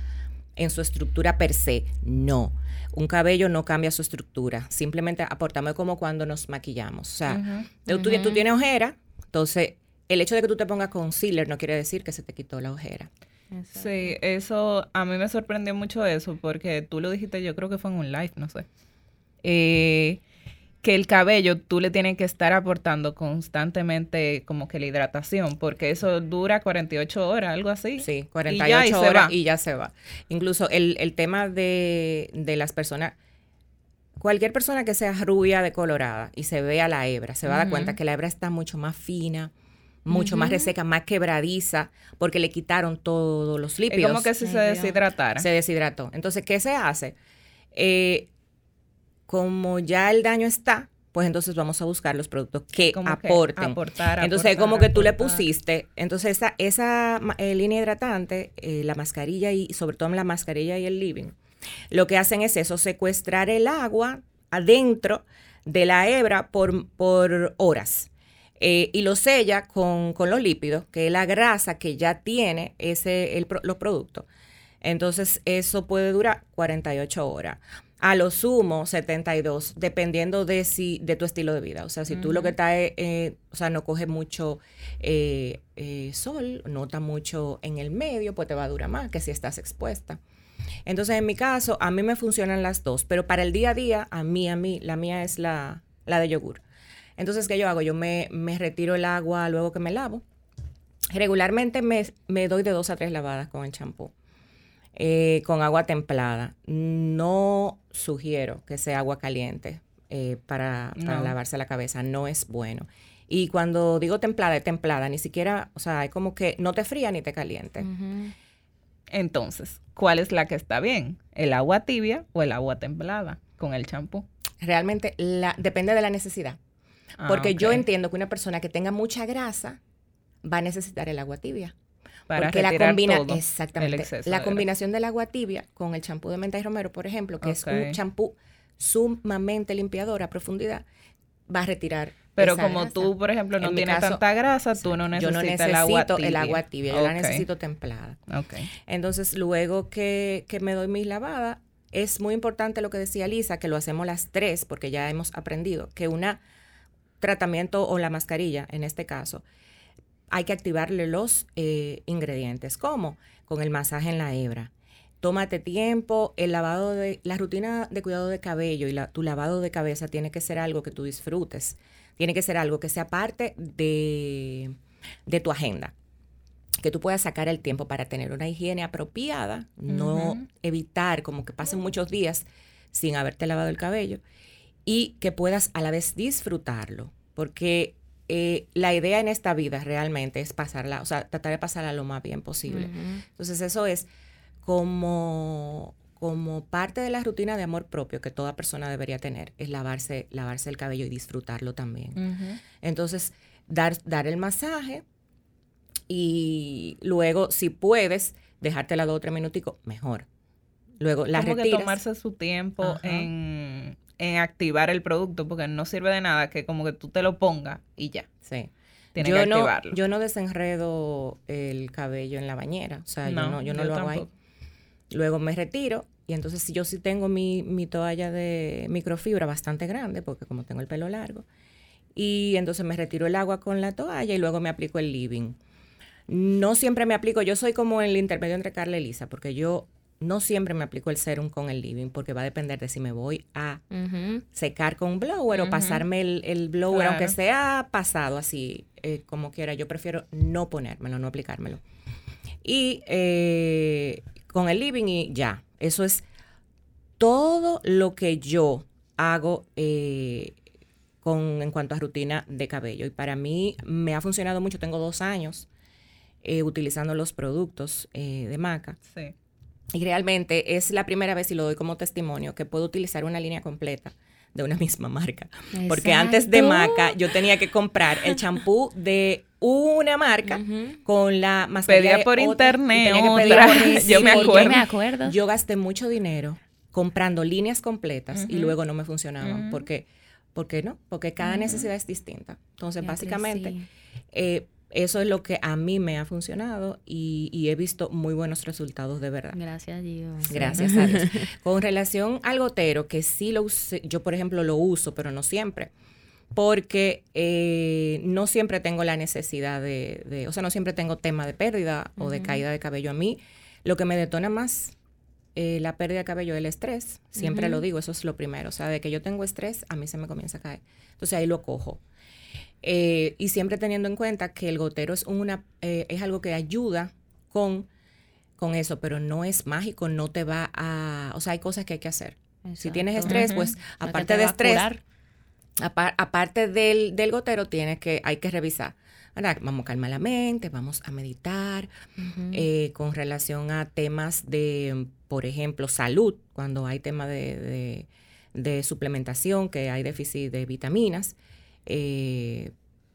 en su estructura per se, no. Un cabello no cambia su estructura, simplemente aportamos como cuando nos maquillamos. O sea, tú, tú tienes ojera, entonces el hecho de que tú te pongas concealer no quiere decir que se te quitó la ojera. Sí, eso a mí me sorprendió mucho eso porque tú lo dijiste, yo creo que fue en un live, no sé. Eh, que el cabello tú le tienes que estar aportando constantemente como que la hidratación porque eso dura 48 horas, algo así. Sí, Y ya, 48 y horas y ya se va. Incluso el, el tema de, de las personas, cualquier persona que sea rubia de colorada y se vea la hebra, se va a dar cuenta que la hebra está mucho más fina, mucho más reseca, más quebradiza, porque le quitaron todos los lípidos. Es como que si se deshidratara. Se deshidrató. Entonces, ¿qué se hace? Eh, como ya el daño está, pues entonces vamos a buscar los productos que aporten. aportar, entonces, como que tú le pusiste, entonces esa, esa eh, línea hidratante, eh, la mascarilla y sobre todo la mascarilla y el living, lo que hacen es eso, secuestrar el agua adentro de la hebra por, por horas. Eh, y lo sella con, los lípidos, que es la grasa que ya tiene ese, el, los productos. Entonces, eso puede durar 48 horas a lo sumo 72, dependiendo de si de tu estilo de vida. O sea, si tú lo que estás, eh, o sea, no coge mucho eh, eh, sol, nota mucho en el medio, pues te va a durar más que si estás expuesta. Entonces, en mi caso, a mí me funcionan las dos, pero para el día a día, a mí, a mí, la mía es la, la de yogur. Entonces, ¿qué yo hago? Yo me, me retiro el agua luego que me lavo. Regularmente me, me doy de dos a tres lavadas con el champú. Eh, con agua templada. No sugiero que sea agua caliente eh, para, lavarse la cabeza, no es bueno. Y cuando digo templada, es templada, ni siquiera, o sea, es como que no te fría ni te caliente. Entonces, ¿cuál es la que está bien? ¿El agua tibia o el agua templada con el champú? Realmente la, depende de la necesidad. Ah, Porque yo entiendo que una persona que tenga mucha grasa va a necesitar el agua tibia. Para porque la combina exactamente la combinación del agua tibia con el champú de menta y romero, por ejemplo, que es un champú sumamente limpiador a profundidad, va a retirar pero como tú, por ejemplo, no tienes tanta grasa, tú no necesitas yo no necesito el agua tibia. el agua tibia, yo la necesito templada. Okay. Entonces, luego que, que me doy mis lavadas, es muy importante lo que decía Lisa, que lo hacemos las tres, porque ya hemos aprendido que un tratamiento o la mascarilla, en este caso, hay que activarle los eh, ingredientes. ¿Cómo? Con el masaje en la hebra. Tómate tiempo, el lavado de, la rutina de cuidado de cabello y tu lavado de cabeza tiene que ser algo que tú disfrutes. Tiene que ser algo que sea parte de, tu agenda que tú puedas sacar el tiempo para tener una higiene apropiada, no evitar como que pasen muchos días sin haberte lavado el cabello y que puedas a la vez disfrutarlo, porque eh, la idea en esta vida realmente es pasarla, o sea, tratar de pasarla lo más bien posible. Entonces eso es como, como parte de la rutina de amor propio que toda persona debería tener, es lavarse, lavarse el cabello y disfrutarlo también. Entonces, dar, dar el masaje y luego, si puedes, dejártela dos o tres minuticos, mejor. Luego, la Como que tomarse su tiempo en en activar el producto, porque no sirve de nada que como que tú te lo pongas y ya. Sí. Tiene yo que no, activarlo. Yo no desenredo el cabello en la bañera, o sea, yo no, yo no lo hago ahí. Luego me retiro y entonces yo sí tengo mi, mi toalla de microfibra bastante grande, porque como tengo el pelo largo, y entonces me retiro el agua con la toalla y luego me aplico el living. No siempre me aplico, yo soy como el intermedio entre Carla y Lisa, porque yo no siempre me aplico el serum con el living porque va a depender de si me voy a secar con un blower o pasarme el, blower, aunque sea pasado así, eh, como quiera. Yo prefiero no ponérmelo, no aplicármelo. Y eh, con el living y ya. Eso es todo lo que yo hago eh, con, en cuanto a rutina de cabello. Y para mí me ha funcionado mucho. Tengo dos años utilizando los productos de Maca. Sí y realmente es la primera vez, y lo doy como testimonio, que puedo utilizar una línea completa de una [LAUGHS] misma marca. Porque antes de Maca yo tenía que comprar el champú de una marca con la mascarilla Pedía por internet yo me acuerdo. Yo gasté mucho dinero comprando líneas completas y luego no me funcionaban. porque ¿Por qué no? Porque cada necesidad es distinta. Entonces, básicamente, eh, eso es lo que a mí me ha funcionado y, he visto muy buenos resultados de verdad. Gracias a Dios. Gracias a Dios. [LAUGHS] Con relación al gotero, que sí lo usé, yo por ejemplo lo uso, pero no siempre, porque eh, no siempre tengo la necesidad de, o sea, no siempre tengo tema de pérdida o de caída de cabello. A mí lo que me detona más eh, la pérdida de cabello es el estrés. Siempre lo digo, eso es lo primero. O sea, de que yo tengo estrés, a mí se me comienza a caer. Entonces ahí lo cojo. Eh, y siempre teniendo en cuenta que el gotero es, una, eh, es algo que ayuda con, con eso, pero no es mágico, no te va a... O sea, hay cosas que hay que hacer. Si tienes estrés, pues aparte te de estrés, aparte del, del gotero, tienes que, hay que revisar. ¿verdad? Vamos a calmar la mente, vamos a meditar eh, con relación a temas de, por ejemplo, salud, cuando hay temas de, de- de suplementación, que hay déficit de vitaminas. Eh,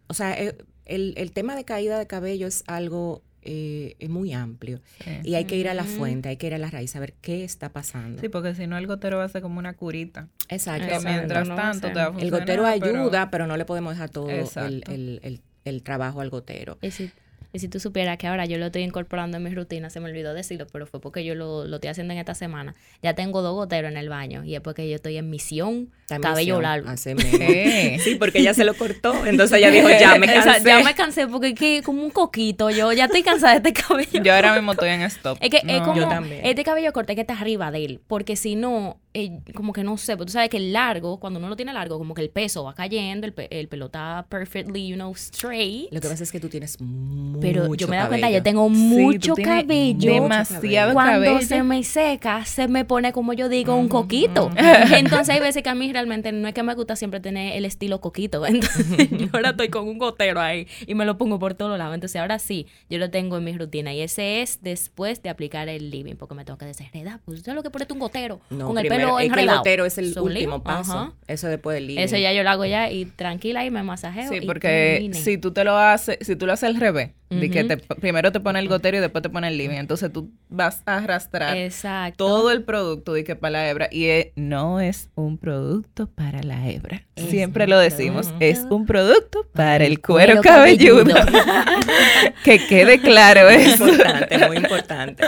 o sea, eh, el, el tema de caída de cabello es algo eh, es muy amplio Sí. y hay que ir a la fuente, hay que ir a la raíz, a ver qué está pasando. Sí, porque si no el gotero va a ser como una curita. Exacto. Que mientras no va a tanto ser. te va a El gotero pero- ayuda, pero... no le podemos dejar todo el, el- el- el trabajo al gotero. Y si, y si tú supieras que ahora yo lo estoy incorporando en mi rutina, se me olvidó decirlo, pero fue porque yo lo, lo estoy haciendo en esta semana. Ya tengo dos goteros en el baño y es porque yo estoy en misión, cabello misión, largo. así [LAUGHS] mismo. Sí. Sí, porque ella se lo cortó. Entonces ella dijo, ya me [LAUGHS] Esa- cansé. ya me cansé porque es que como un coquito yo, ya estoy cansada de este cabello. Yo ahora mismo estoy en stop. Es que es como Yo también. este cabello corto que estar arriba de él, porque si no, eh, como que no sé, pues tú sabes que el largo, cuando uno lo tiene largo, como que el peso va cayendo, el, pe- el pelo está perfectly, you know, straight. Lo que pasa es que tú tienes mucho Pero yo me he dado cuenta, yo tengo mucho cabello. Demasiado Cuando cabello. se me seca, se me pone, como yo digo, un coquito. Entonces hay veces que a mí realmente no es que me gusta siempre tener el estilo coquito. [LAUGHS] Entonces yo ahora estoy con un gotero ahí y me lo pongo por todos lados. Entonces ahora sí, yo lo tengo en mi rutina. Y ese es después de aplicar el living, porque me tengo que desenredar. Pues sabes lo que ponerte un gotero No, con el primero, es que el gotero es el último paso. ajá. Eso después del living. Eso ya yo lo hago ya y tranquila y me masajeo. Sí, porque si tú te lo haces, si tú lo haces al revés, de que te, primero te pone el gotero y después te pone el living, entonces tú vas a arrastrar Exacto. todo el producto de que para la hebra y es- no es un producto para la hebra. Es Siempre lo decimos, producto es un producto para el cuero cuero, cabelludo. [LAUGHS] que quede claro Muy eso. importante, muy importante.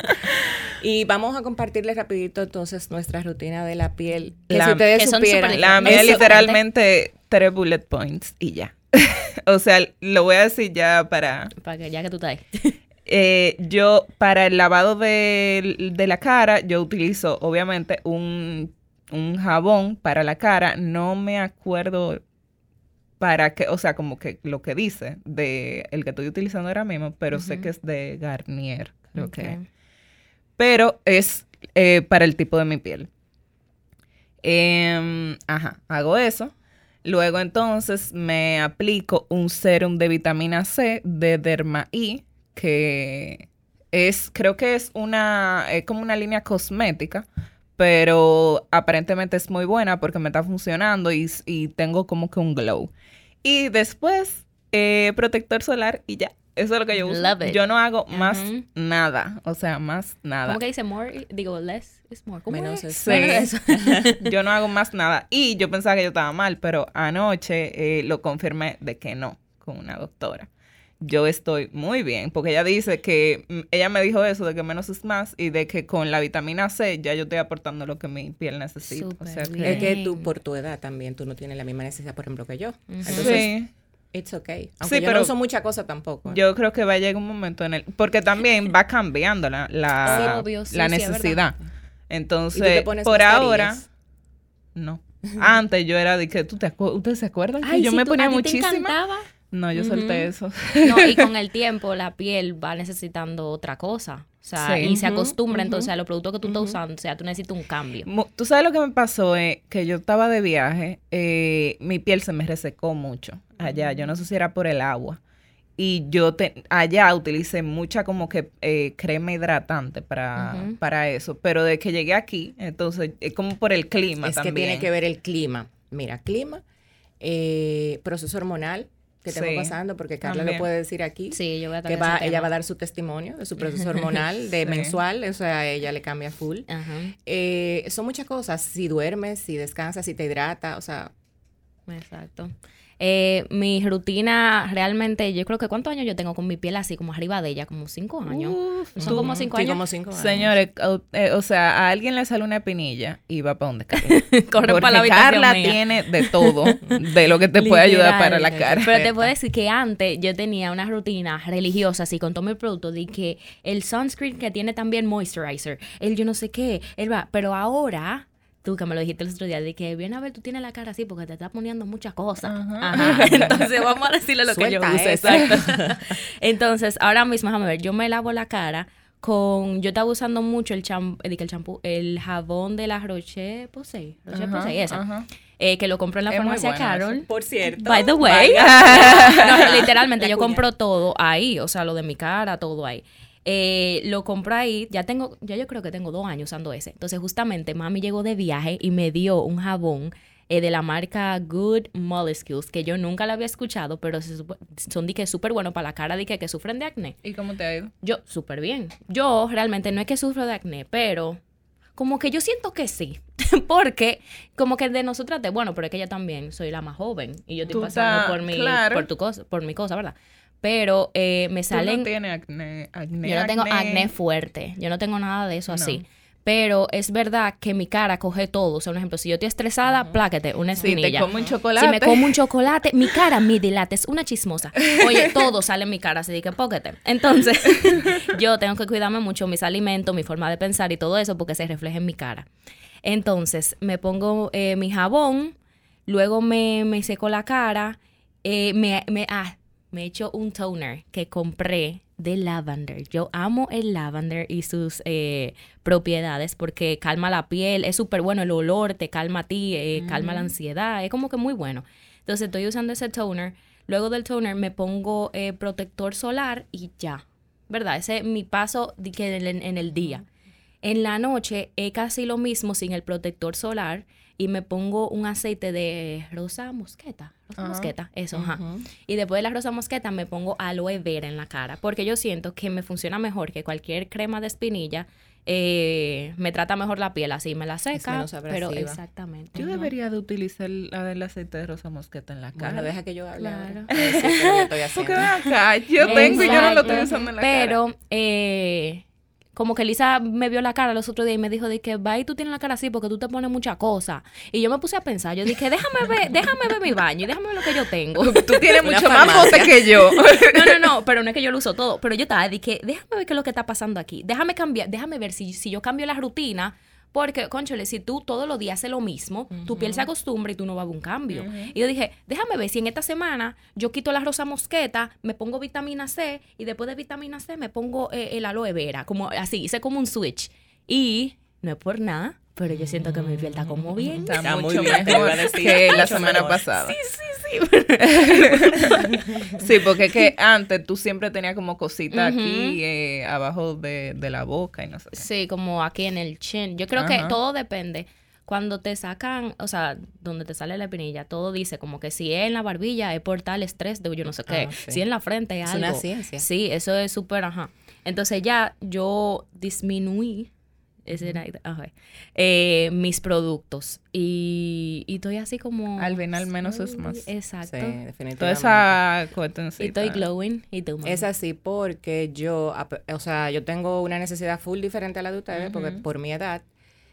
Y vamos a compartirles rapidito entonces nuestra rutina de la piel. Que La- si ustedes que supieran, La mía literalmente tres bullet points y ya. [LAUGHS] o sea, lo voy a decir ya para Para que ya que tú estás. [LAUGHS] Eh, yo, para el lavado de, de la cara, yo utilizo, obviamente, un, un jabón para la cara. No me acuerdo para qué, o sea, como que lo que dice de el que estoy utilizando ahora mismo, pero sé que es de Garnier, creo que. Ok. Pero es eh, para el tipo de mi piel. Em, ajá, hago eso. Luego entonces me aplico un serum de vitamina C de Derma E, que es, creo que es una, es como una línea cosmética, pero aparentemente es muy buena porque me está funcionando y, y tengo como que un glow. Y después, eh, protector solar y ya. Eso es lo que yo uso. Love it. Yo no hago más nada, o sea, más nada. ¿Cómo que dice more? Digo, less is more. ¿Cómo Menos es? es- Menos Sí. eso. [LAUGHS] yo no hago más nada. Y yo pensaba que yo estaba mal, pero anoche eh, lo confirmé de que no, con una doctora. Yo estoy muy bien, porque ella dice que, mm, ella me dijo eso, de que menos es más, y de que con la vitamina C ya yo estoy aportando lo que mi piel necesita. O sea Súper que- Es que tú, por tu edad también, tú no tienes la misma necesidad, por ejemplo, que yo. Ujú. Entonces, sí, it's okay. Aunque Sí, yo pero no uso mucha cosa tampoco. ¿eh? yo creo que va a llegar un momento en el, porque también va cambiando la, la, Sí, obvio, sí, la necesidad. ¿Y tú Entonces, te pones por ahora, no. [LAUGHS] Antes yo era de que, ¿tú te acu- ¿ustedes se acuerdan? que Ay, yo sí, me tú- a ponía ti te No, yo solté eso. No, y con [LAUGHS] el tiempo la piel va necesitando otra cosa. O sea, Sí. y se acostumbra entonces a los productos que tú estás usando. O sea, tú necesitas un cambio. Tú sabes lo que me pasó, eh? que yo estaba de viaje, eh, mi piel se me resecó mucho allá, yo no sé si era por el agua. Y yo te, allá utilicé mucha como que eh, crema hidratante para, para eso, pero de que llegué aquí, entonces es como por el clima es también. que tiene que ver el clima. Mira, clima, eh, proceso hormonal que estamos Sí, pasando, porque Carla también. lo puede decir aquí. Sí, yo voy a que va, ella va a dar su testimonio de su [LAUGHS] proceso hormonal, de Sí. mensual, o sea, ella le cambia full. Ajá, Eh, son muchas cosas, si duermes, si descansas, si te hidrata, o sea, exacto. Eh, mi rutina realmente, yo creo que ¿cuántos años yo tengo con mi piel así, como arriba de ella? Como cinco años. Uf, Son tú- como cinco sí, años. como cinco años. Señores, o, eh, o sea, a alguien le sale una espinilla y va para donde Carla. [LAUGHS] Corre para la habitación Carla mía. tiene de todo, de lo que te puede ayudar para la cara. Pero te puedo decir que antes yo tenía una rutina religiosa, así con todo mi producto, de que el sunscreen que tiene también moisturizer, el yo no sé qué, el va, pero ahora, tú que me lo dijiste el otro día, de que viene a ver, tú tienes la cara así porque te estás poniendo muchas cosas. Ajá. Ajá. [LAUGHS] [LAUGHS] Entonces [LAUGHS] vamos a decirle lo que yo eso. exacto. Entonces, ahora mismo, déjame ver, yo me lavo la cara con, yo estaba usando mucho el champú, el champú, el jabón de la Roche Posay, Roche Posay, esa, eh, que lo compré en la Es farmacia bueno Carol. Por cierto. By the way. No, literalmente, La yo cuña. compro todo ahí, o sea, lo de mi cara, todo ahí. Eh, lo compré ahí, ya tengo, ya yo creo que tengo dos años usando ese. Entonces, justamente, mami llegó de viaje y me dio un jabón eh, de la marca Good Molecules, que yo nunca la había escuchado, pero se son de que súper bueno para la cara de que, que sufren de acné. ¿Y cómo te ha ido? Yo, súper bien. Yo realmente no es que sufro de acné, pero como que yo siento que sí. [LAUGHS] Porque como que de nosotras, de, bueno, pero es que yo también soy la más joven y yo estoy pasando por mi, claro. por tu cosa, por mi cosa, ¿verdad? Pero eh, me Tú salen, no tienes acné, acné, yo no tengo acné fuerte, yo no tengo nada de eso No. así. Pero es verdad que mi cara coge todo. O sea, un ejemplo, si yo estoy estresada, pláquete, una Si te espinilla. como un chocolate. Si me como un chocolate, mi cara me dilata, es una chismosa. Oye, todo sale en mi cara, así que póquete. Entonces, [LAUGHS] yo tengo que cuidarme mucho mis alimentos, mi forma de pensar y todo eso porque se refleja en mi cara. Entonces, me pongo eh, mi jabón, luego me, me seco la cara, eh, me, me, ah, me echo un toner que compré de lavender. Yo amo el lavender y sus eh, propiedades porque calma la piel, es súper bueno, el olor te calma a ti, eh, calma la ansiedad, es como que muy bueno. Entonces estoy usando ese toner, luego del toner me pongo eh, protector solar y ya, ¿verdad? Ese es mi paso en, en el día. En la noche es casi lo mismo sin el protector solar y me pongo un aceite de rosa mosqueta. Rosa Ajá. mosqueta, eso, ajá. Y después de la rosa mosqueta me pongo aloe vera en la cara porque yo siento que me funciona mejor que cualquier crema de espinilla. eh, me trata mejor la piel así, me la seca. menos pero exactamente. Yo debería de utilizar la del aceite de rosa mosqueta en la cara. Bueno, deja que yo hable. Claro. Sí, yo estoy [LAUGHS] Porque acá, yo tengo y yo no lo estoy usando en la cara. Pero, eh, como que Lisa me vio la cara los otros días y me dijo de que, va y tú tienes la cara así porque tú te pones mucha cosa. Y yo me puse a pensar, yo dije, déjame ver, [LAUGHS] déjame ver mi baño y déjame ver lo que yo tengo. [LAUGHS] Tú tienes [LAUGHS] mucho más bote que yo. No, no, no, pero no es que yo lo uso todo. Pero yo estaba, dije, déjame ver qué es lo que está pasando aquí. Déjame cambiar, déjame ver si, si yo cambio la rutina. Porque, conchole, si tú todos los días haces lo mismo, tu piel se acostumbra y tú no vas a ver un cambio. Y yo dije, déjame ver si en esta semana yo quito la rosa mosqueta, me pongo vitamina C y después de vitamina C me pongo eh, el aloe vera. Como así, hice como un switch. Y no es por nada, pero yo siento que mi piel está como bien. Está, Está muy mucho bien, a mejor que la semana mejor. pasada. Sí, [LAUGHS] porque es que [LAUGHS] antes tú siempre tenías como cositas Ujú. aquí eh, abajo de, de la boca y no sé qué. Sí, como aquí en el chin. Yo creo que todo depende. Cuando te sacan, o sea, donde te sale la espinilla, todo dice como que si es en la barbilla es por tal estrés de yo no sé qué. Ah, sí. Si en la frente es, Es algo. una ciencia. Sí, eso es súper, ajá. Entonces ya yo disminuí ese era- eh, mis productos y, y estoy así como... Al final menos es más. Exacto. Sí, definitivamente. Toda esa Y estoy glowing y tú? Es así porque yo, o sea, yo tengo una necesidad full diferente a la de ustedes, porque por mi edad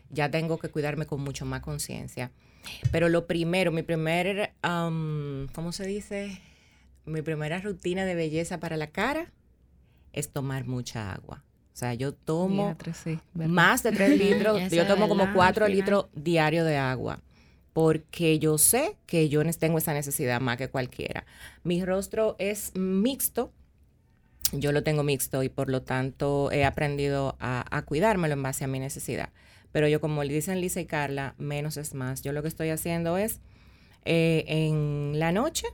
ya tengo que cuidarme con mucho más conciencia. Pero lo primero, mi primer, am, ¿cómo se dice? Mi primera rutina de belleza para la cara es tomar mucha agua. O sea, yo tomo Diatre, sí, ¿verdad? más de 3 litros, [LAUGHS] yo tomo como verdad, 4 al final. litros diarios de agua, porque yo sé que yo tengo esa necesidad más que cualquiera. Mi rostro es mixto, yo lo tengo mixto y por lo tanto he aprendido a, a cuidármelo en base a mi necesidad. Pero yo, como le dicen Lisa y Carla, menos es más. Yo lo que estoy haciendo es, eh, en la noche,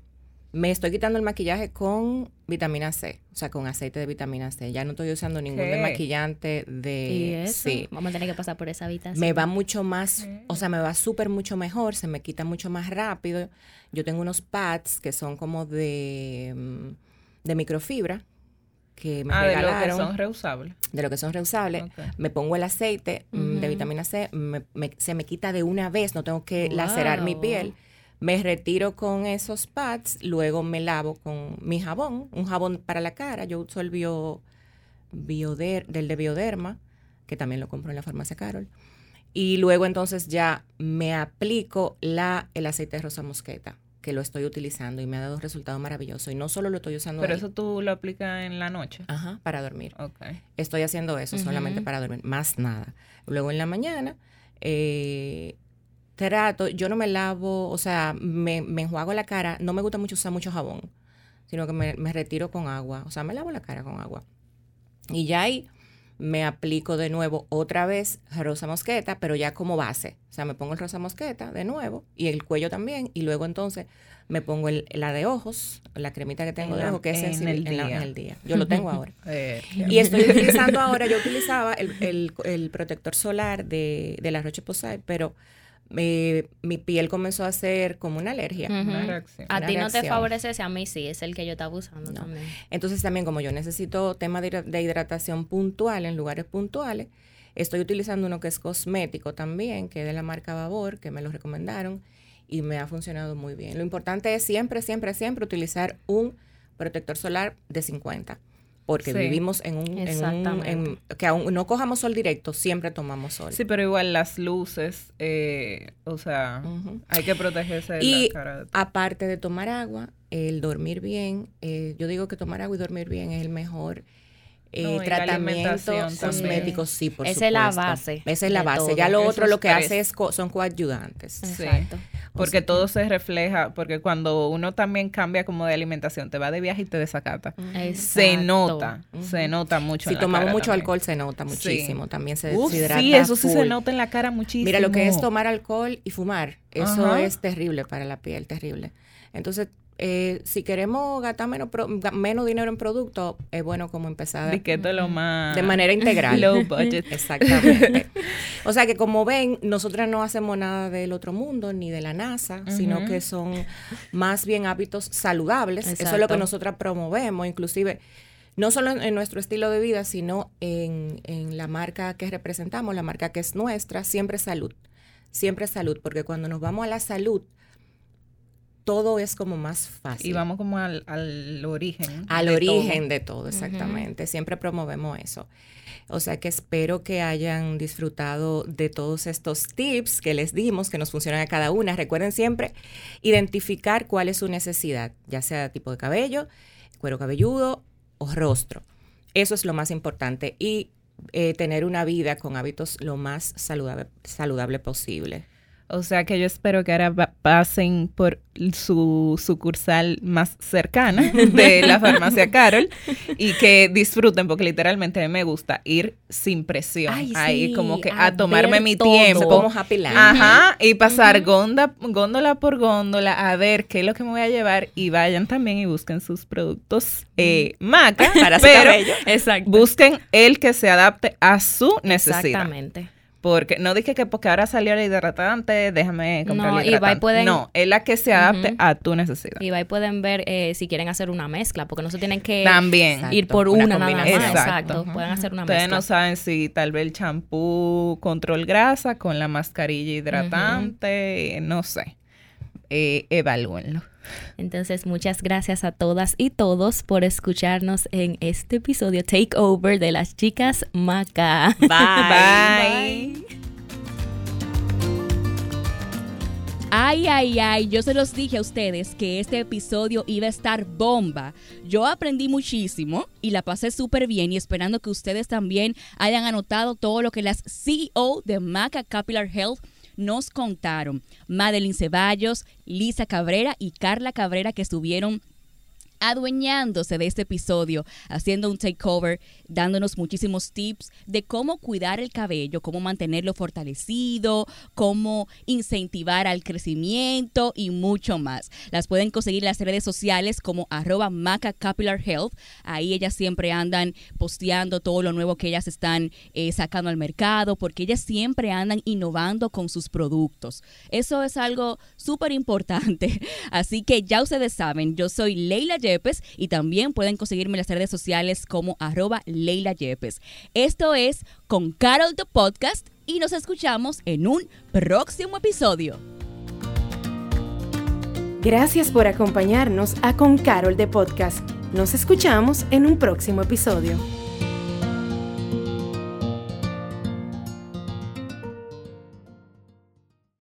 me estoy quitando el maquillaje con vitamina C, o sea, con aceite de vitamina C. Ya no estoy usando ningún desmaquillante de... ¿Y eso? Sí. Vamos a tener que pasar por esa habitación. Me va mucho más, o sea, me va súper mucho mejor, se me quita mucho más rápido. Yo tengo unos pads que son como de, mm, de microfibra que me Ah, de lo que son reusables. de lo que son reusables. Me pongo el aceite mm, de vitamina C, me- me- se me quita de una vez, no tengo que lacerar mi piel. Me retiro con esos pads, luego me lavo con mi jabón, un jabón para la cara. Yo uso el bio, bioder, del de Bioderma, que también lo compro en la farmacia Carol. Y luego entonces ya me aplico la, el aceite de rosa mosqueta, que lo estoy utilizando y me ha dado un resultado maravilloso. Y no solo lo estoy usando Pero ahí, eso tú lo aplicas en la noche. ajá, para dormir. Ok. Estoy haciendo eso solamente para dormir, más nada. Luego en la mañana, eh, trato, yo no me lavo, o sea, me, me enjuago la cara, no me gusta mucho usar mucho jabón, sino que me, me retiro con agua, o sea, me lavo la cara con agua. Y ya ahí me aplico de nuevo otra vez rosa mosqueta, pero ya como base. O sea, me pongo el rosa mosqueta de nuevo y el cuello también. Y luego entonces me pongo el, la de ojos, la cremita que tengo En de ojos, que es en el en la- día. en el día. Yo lo tengo [LAUGHS] ahora. Eh, Y estoy [LAUGHS] utilizando ahora, yo utilizaba el, el- protector solar de, de la Roche-Posay, pero eh, mi piel comenzó a hacer como una alergia. Ujú. Una reacción. A ti no te favorece ese, a mí sí, es el que yo estaba usando No. también. Entonces también como yo necesito tema de hidratación puntual en lugares puntuales, estoy utilizando uno que es cosmético también, que es de la marca Babor, que me lo recomendaron y me ha funcionado muy bien. Lo importante es siempre, siempre, siempre utilizar un protector solar de 50. Porque Sí. vivimos en un, en un Exactamente. en- que aún no cojamos sol directo, siempre tomamos sol. Sí, pero igual las luces, eh, o sea, hay que protegerse de Y la cara. aparte de tomar agua, el dormir bien, eh, yo digo que tomar agua y dormir bien es el mejor eh, No, y la tratamiento alimentación cosmético, sí, por Esa es la supuesto. base Esa es la base. todo. Ya lo Esos otro lo que tres. hace es co- son coayudantes. Sí. Exacto. Porque todo se refleja, porque cuando uno también cambia como de alimentación, te va de viaje y te desacata. Se Exacto. nota, se nota mucho. Si en la tomamos cara mucho también. alcohol se nota Sí. muchísimo, también se Uf, deshidrata sí, eso sí se nota en la cara muchísimo. Mira, lo que es tomar alcohol y fumar, eso Ajá. es terrible para la piel, terrible. Entonces, eh, si queremos gastar menos, pro- menos dinero en productos, es bueno como empezar De lo más... manera integral. [LAUGHS] Low budget. Exactamente. [LAUGHS] o sea que como ven, nosotras no hacemos nada del otro mundo ni de la NASA, sino que son más bien hábitos saludables. Eso es lo que nosotras promovemos, inclusive no solo en, en nuestro estilo de vida, sino en, en la marca que representamos, la marca que es nuestra, siempre salud. Siempre salud, porque cuando nos vamos a la salud, todo es como más fácil. Y vamos como al, al origen. Al de origen todo. de todo, exactamente. Siempre promovemos eso. O sea que espero que hayan disfrutado de todos estos tips que les dimos, que nos funcionan a cada una. Recuerden siempre identificar cuál es su necesidad, ya sea tipo de cabello, cuero cabelludo o rostro. Eso es lo más importante. Y eh, tener una vida con hábitos lo más saludable, saludable posible. O sea que yo espero que ahora pasen por su sucursal más cercana de la farmacia Carol y que disfruten, porque literalmente a mí me gusta ir sin presión. Ay, ahí sí, como que a a tomarme mi todo. tiempo. Como Happy Land. Ajá, y pasar gonda- góndola por góndola a ver qué es lo que me voy a llevar y vayan también y busquen sus productos eh, maca [LAUGHS] Para su pero cabello. [LAUGHS] Exacto. busquen el que se adapte a su necesidad. Exactamente. Porque no dije que porque ahora salió el hidratante, déjame comprar No, el y va y hidratante. pueden- No, es la que se adapte a tu necesidad. Y ahí pueden ver eh, si quieren hacer una mezcla, porque no se tienen que También. Exacto, ir por una una, nada más. Exacto. Pueden hacer una Ustedes mezcla. no saben si tal vez el champú control grasa con la mascarilla hidratante, no sé. Eh, evalúenlo. Entonces, muchas gracias a todas y todos por escucharnos en este episodio Takeover de las chicas Maca. Bye. Ay, ay, ay, yo se los dije a ustedes que este episodio iba a estar bomba. Yo aprendí muchísimo y la pasé súper bien y esperando que ustedes también hayan anotado todo lo que las CEO de Maca Capital Health nos contaron. Madeline Ceballos, Lisa Cabrera y Carla Cabrera que estuvieron adueñándose de este episodio, haciendo un takeover, dándonos muchísimos tips de cómo cuidar el cabello, cómo mantenerlo fortalecido, cómo incentivar al crecimiento y mucho más. Las pueden conseguir en las redes sociales como arroba Maca Health. Ahí ellas siempre andan posteando todo lo nuevo que ellas están eh, sacando al mercado, porque ellas siempre andan innovando con sus productos. Eso es algo súper importante. [LAUGHS] Así que ya ustedes saben, yo soy Leila Y también pueden conseguirme en las redes sociales como arroba Leila Yepes. Esto es con Carol the Podcast y nos escuchamos en un próximo episodio. Gracias por acompañarnos a Con Carol de Podcast. Nos escuchamos en un próximo episodio.